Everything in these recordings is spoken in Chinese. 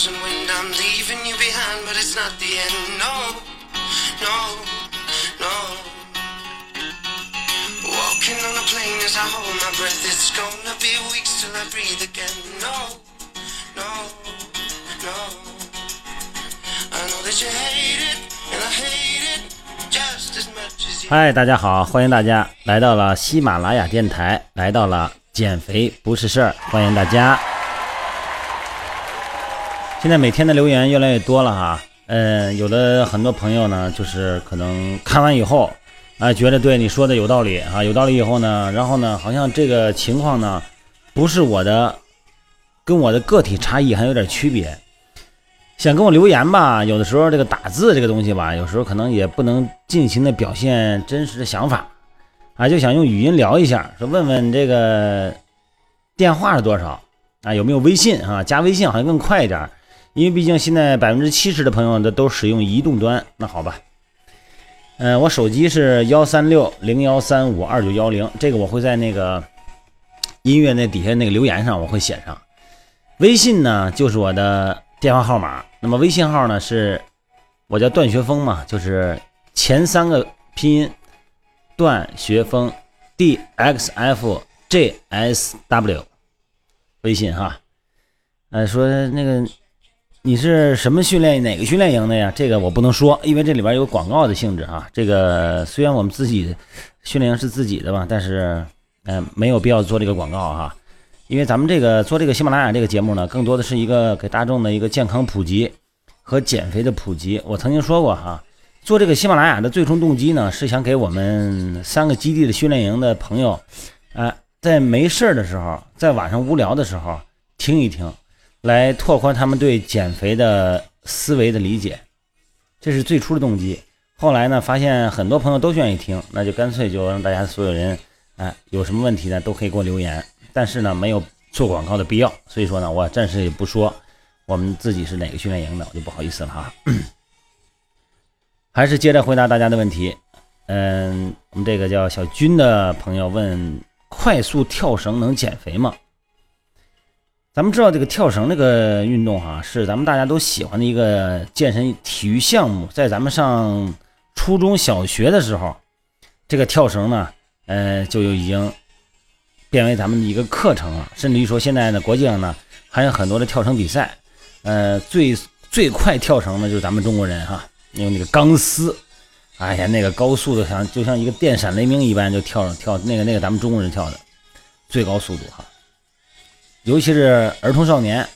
frozen wind. I'm leaving you behind, but it's not the end. No, no, no. Walking on a plane as I hold my breath. It's gonna be weeks till I breathe again. No, no, no. I know that you hate it, and I hate it just as much as you. 嗨，大家好，欢迎大家来到了喜马拉雅电台，来到了减肥不是事儿，欢迎大家。现在每天的留言越来越多了哈，嗯，有的很多朋友呢，就是可能看完以后，啊，觉得对你说的有道理啊，有道理以后呢，然后呢，好像这个情况呢，不是我的，跟我的个体差异还有点区别。想跟我留言吧，有的时候这个打字这个东西吧，有时候可能也不能尽情的表现真实的想法，啊，就想用语音聊一下，说问问这个电话是多少啊，有没有微信啊？加微信好像更快一点，因为毕竟现在百分之七十的朋友都都使用移动端。那好吧，嗯、我手机是幺三六零幺三五二九幺零，这个我会在那个音乐那底下那个留言上我会写上。微信呢就是我的电话号码，那么微信号呢是我叫段学峰嘛，就是前三个拼音段学峰 D X F J S W，微信哈。呃，说那个你是什么训练哪个训练营的呀？这个我不能说，因为这里边有广告的性质啊。这个虽然我们自己训练营是自己的吧，但是嗯、没有必要做这个广告哈。因为咱们这个做这个喜马拉雅这个节目呢，更多的是一个给大众的一个健康普及和减肥的普及。我曾经说过哈，做这个喜马拉雅的最终动机呢，是想给我们三个基地的训练营的朋友，啊、在没事儿的时候，在晚上无聊的时候听一听，来拓宽他们对减肥的思维的理解，这是最初的动机。后来呢，发现很多朋友都愿意听，那就干脆就让大家所有人，哎、有什么问题呢，都可以给我留言。但是呢，没有做广告的必要，所以说呢，我暂时也不说我们自己是哪个训练营的，我就不好意思了哈。还是接着回答大家的问题。嗯，我们这个叫小军的朋友问：快速跳绳能减肥吗？咱们知道这个跳绳这个运动哈、是咱们大家都喜欢的一个健身体育项目。在咱们上初中小学的时候，这个跳绳呢，呃，就已经变为咱们的一个课程了，甚至于说现在呢，国际上呢还有很多的跳绳比赛，呃，最最快跳绳的就是咱们中国人哈，用那个钢丝，哎呀，那个高速的像就像一个电闪雷鸣一般就跳跳那个那个咱们中国人跳的最高速度哈，尤其是儿童少年，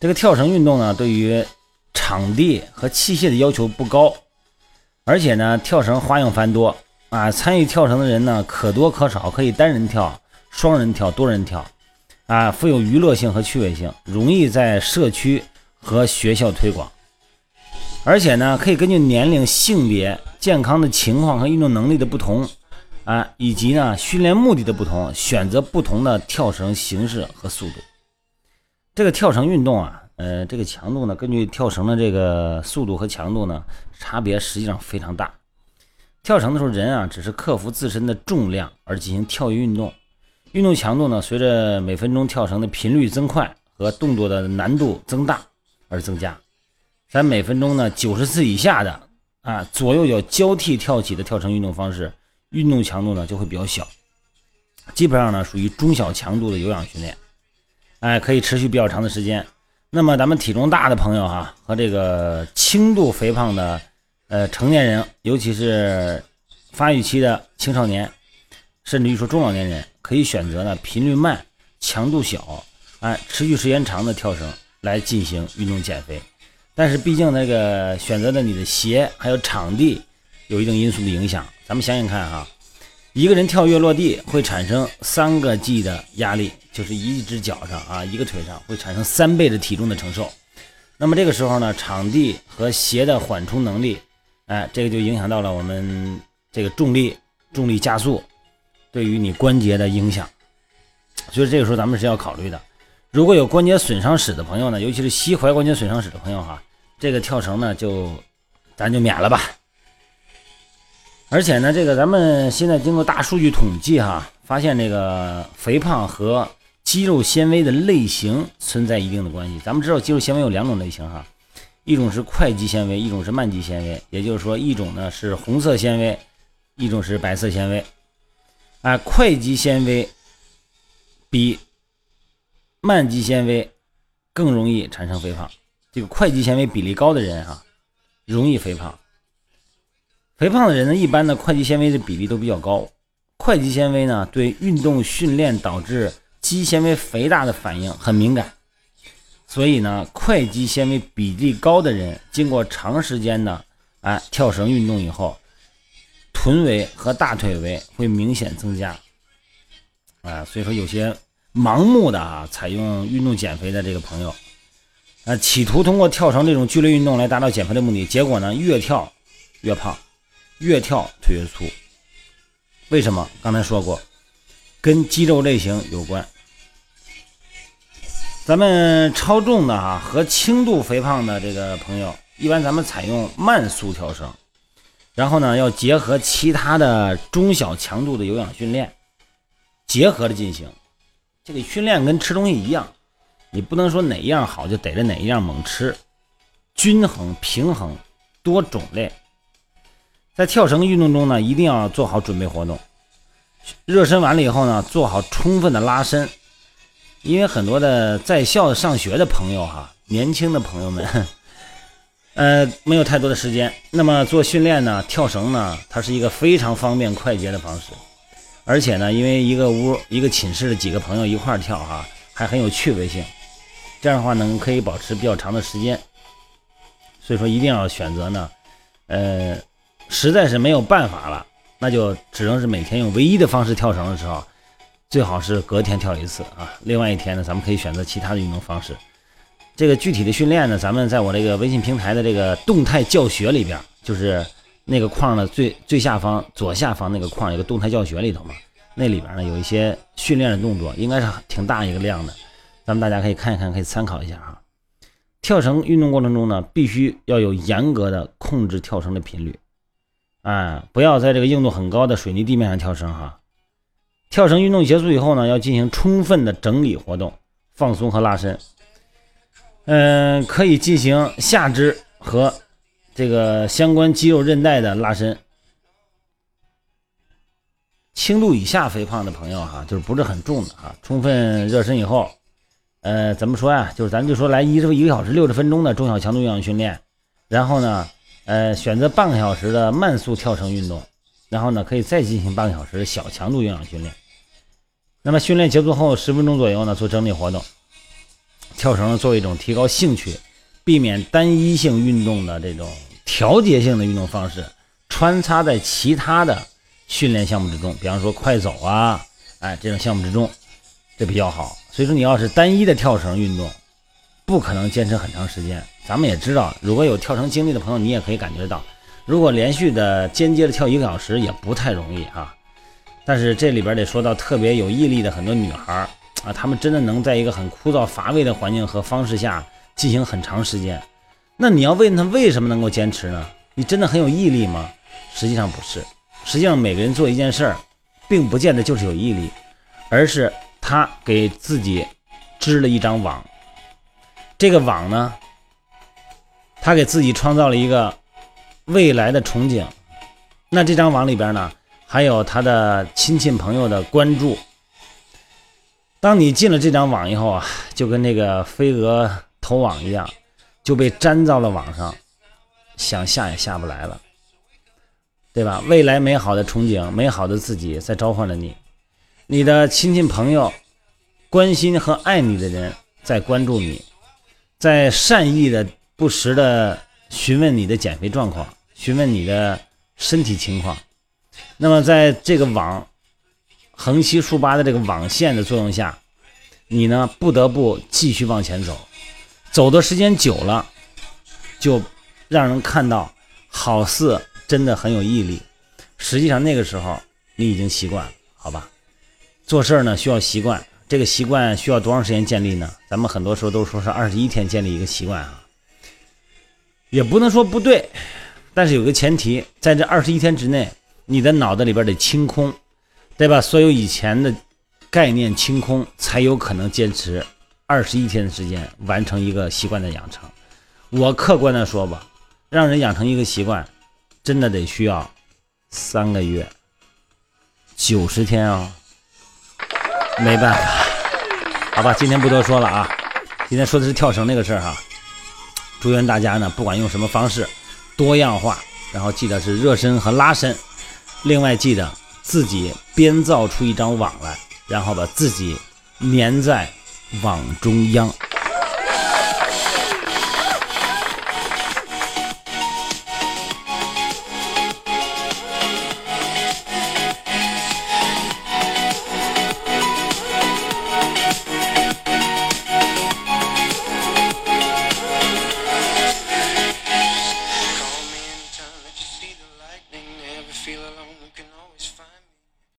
这个跳绳运动呢，对于场地和器械的要求不高，而且呢，跳绳花样繁多啊，参与跳绳的人呢可多可少，可以单人跳。双人跳、多人跳，啊，富有娱乐性和趣味性，容易在社区和学校推广。而且呢，可以根据年龄、性别、健康的情况和运动能力的不同，啊，以及呢训练目的的不同，选择不同的跳绳形式和速度。这个跳绳运动啊，呃，这个强度呢，根据跳绳的这个速度和强度呢，差别实际上非常大。跳绳的时候，人啊只是克服自身的重量而进行跳跃运动。运动强度呢，随着每分钟跳绳的频率增快和动作的难度增大而增加。咱每分钟呢九十次以下的啊左右脚交替跳起的跳绳运动方式，运动强度呢就会比较小，基本上呢属于中小强度的有氧训练，哎，可以持续比较长的时间。那么咱们体重大的朋友哈、和这个轻度肥胖的呃成年人，尤其是发育期的青少年，甚至于说中老年人。可以选择呢频率慢、强度小、哎持续时间长的跳绳来进行运动减肥，但是毕竟那个选择的你的鞋还有场地有一定因素的影响。咱们想想看哈，一个人跳跃落地会产生三个 G 的压力，就是一只脚上啊一个腿上会产生三倍的体重的承受。那么这个时候呢，场地和鞋的缓冲能力，哎，这个就影响到了我们这个重力重力加速。对于你关节的影响，所以这个时候咱们是要考虑的。如果有关节损伤史的朋友呢，尤其是膝踝关节损伤史的朋友哈，这个跳绳呢就咱就免了吧。而且呢，这个咱们现在经过大数据统计哈，发现这个肥胖和肌肉纤维的类型存在一定的关系。咱们知道肌肉纤维有两种类型哈，一种是快肌纤维，一种是慢肌纤维。也就是说，一种呢是红色纤维，一种是白色纤维。啊，快肌纤维比慢肌纤维更容易产生肥胖。这个快肌纤维比例高的人哈，容易肥胖。肥胖的人呢，一般的快肌纤维的比例都比较高。快肌纤维呢，对运动训练导致肌纤维肥大的反应很敏感，所以呢，快肌纤维比例高的人，经过长时间的哎跳绳运动以后，臀围和大腿围会明显增加。啊，所以说有些盲目的啊采用运动减肥的这个朋友，啊，企图通过跳绳这种剧烈运动来达到减肥的目的，结果呢越跳越胖，越跳腿越粗。为什么？刚才说过，跟肌肉类型有关。咱们超重的啊和轻度肥胖的这个朋友，一般咱们采用慢速跳绳，然后呢要结合其他的中小强度的有氧训练，结合着进行。这个训练跟吃东西一样，你不能说哪一样好就逮着哪一样猛吃，均衡平衡多种类。在跳绳运动中呢，一定要做好准备活动，热身完了以后呢，做好充分的拉伸。因为很多的在校上学的朋友哈，年轻的朋友们，呃，没有太多的时间。那么做训练呢，跳绳呢，它是一个非常方便快捷的方式。而且呢，因为一个屋一个寝室的几个朋友一块跳哈，还很有趣味性。这样的话呢，可以保持比较长的时间。所以说，一定要选择呢，呃，实在是没有办法了，那就只能是每天用唯一的方式跳绳的时候。最好是隔天跳一次啊，另外一天呢，咱们可以选择其他的运动方式。这个具体的训练呢，咱们在我这个微信平台的这个动态教学里边，就是那个框的最最下方左下方那个框有个动态教学里头嘛，那里边呢有一些训练的动作，应该是挺大一个量的，咱们大家可以看一看，可以参考一下哈。跳绳运动过程中呢，必须要有严格的控制跳绳的频率，啊，不要在这个硬度很高的水泥地面上跳绳哈。跳绳运动结束以后呢，要进行充分的整理活动、放松和拉伸。嗯，可以进行下肢和这个相关肌肉韧带的拉伸。轻度以下肥胖的朋友哈，就是不是很重的哈，充分热身以后，呃，怎么说呀？就是咱就说来一一个小时六十分钟的中小强度有氧训练，然后呢，呃，选择半个小时的慢速跳绳运动。然后呢，可以再进行半个小时小强度有氧训练。那么训练结束后十分钟左右呢，做整理活动。跳绳作为一种提高兴趣、避免单一性运动的这种调节性的运动方式，穿插在其他的训练项目之中，比方说快走啊，哎这种项目之中，这比较好。所以说，你要是单一的跳绳运动，不可能坚持很长时间。咱们也知道，如果有跳绳经历的朋友，你也可以感觉到。如果连续的间接的跳一个小时也不太容易啊，但是这里边得说到特别有毅力的很多女孩啊，她们真的能在一个很枯燥乏味的环境和方式下进行很长时间。那你要问她为什么能够坚持呢？你真的很有毅力吗？实际上不是，实际上每个人做一件事儿，并不见得就是有毅力，而是他给自己织了一张网。这个网呢，他给自己创造了一个。未来的憧憬，那这张网里边呢，还有他的亲戚朋友的关注。当你进了这张网以后啊，就跟那个飞蛾投网一样，就被粘到了网上，想下也下不来了，对吧？未来美好的憧憬，美好的自己在召唤着你，你的亲戚朋友、关心和爱你的人在关注你，在善意的、不时的询问你的减肥状况。询问你的身体情况，那么在这个网横七竖八的这个网线的作用下，你呢不得不继续往前走，走的时间久了，就让人看到好似真的很有毅力。实际上那个时候你已经习惯了，好吧？做事儿呢需要习惯，这个习惯需要多长时间建立呢？咱们很多时候都说是二十一天建立一个习惯啊，也不能说不对。但是有个前提，在这二十一天之内，你的脑子里边得清空，对吧？所有以前的概念清空，才有可能坚持二十一天的时间完成一个习惯的养成。我客观的说吧，让人养成一个习惯，真的得需要三个月、九十天啊、没办法，好吧，今天不多说了啊，今天说的是跳绳那个事儿哈。祝愿大家呢，不管用什么方式，多样化，然后记得是热身和拉伸，另外记得自己编造出一张网来，然后把自己粘在网中央。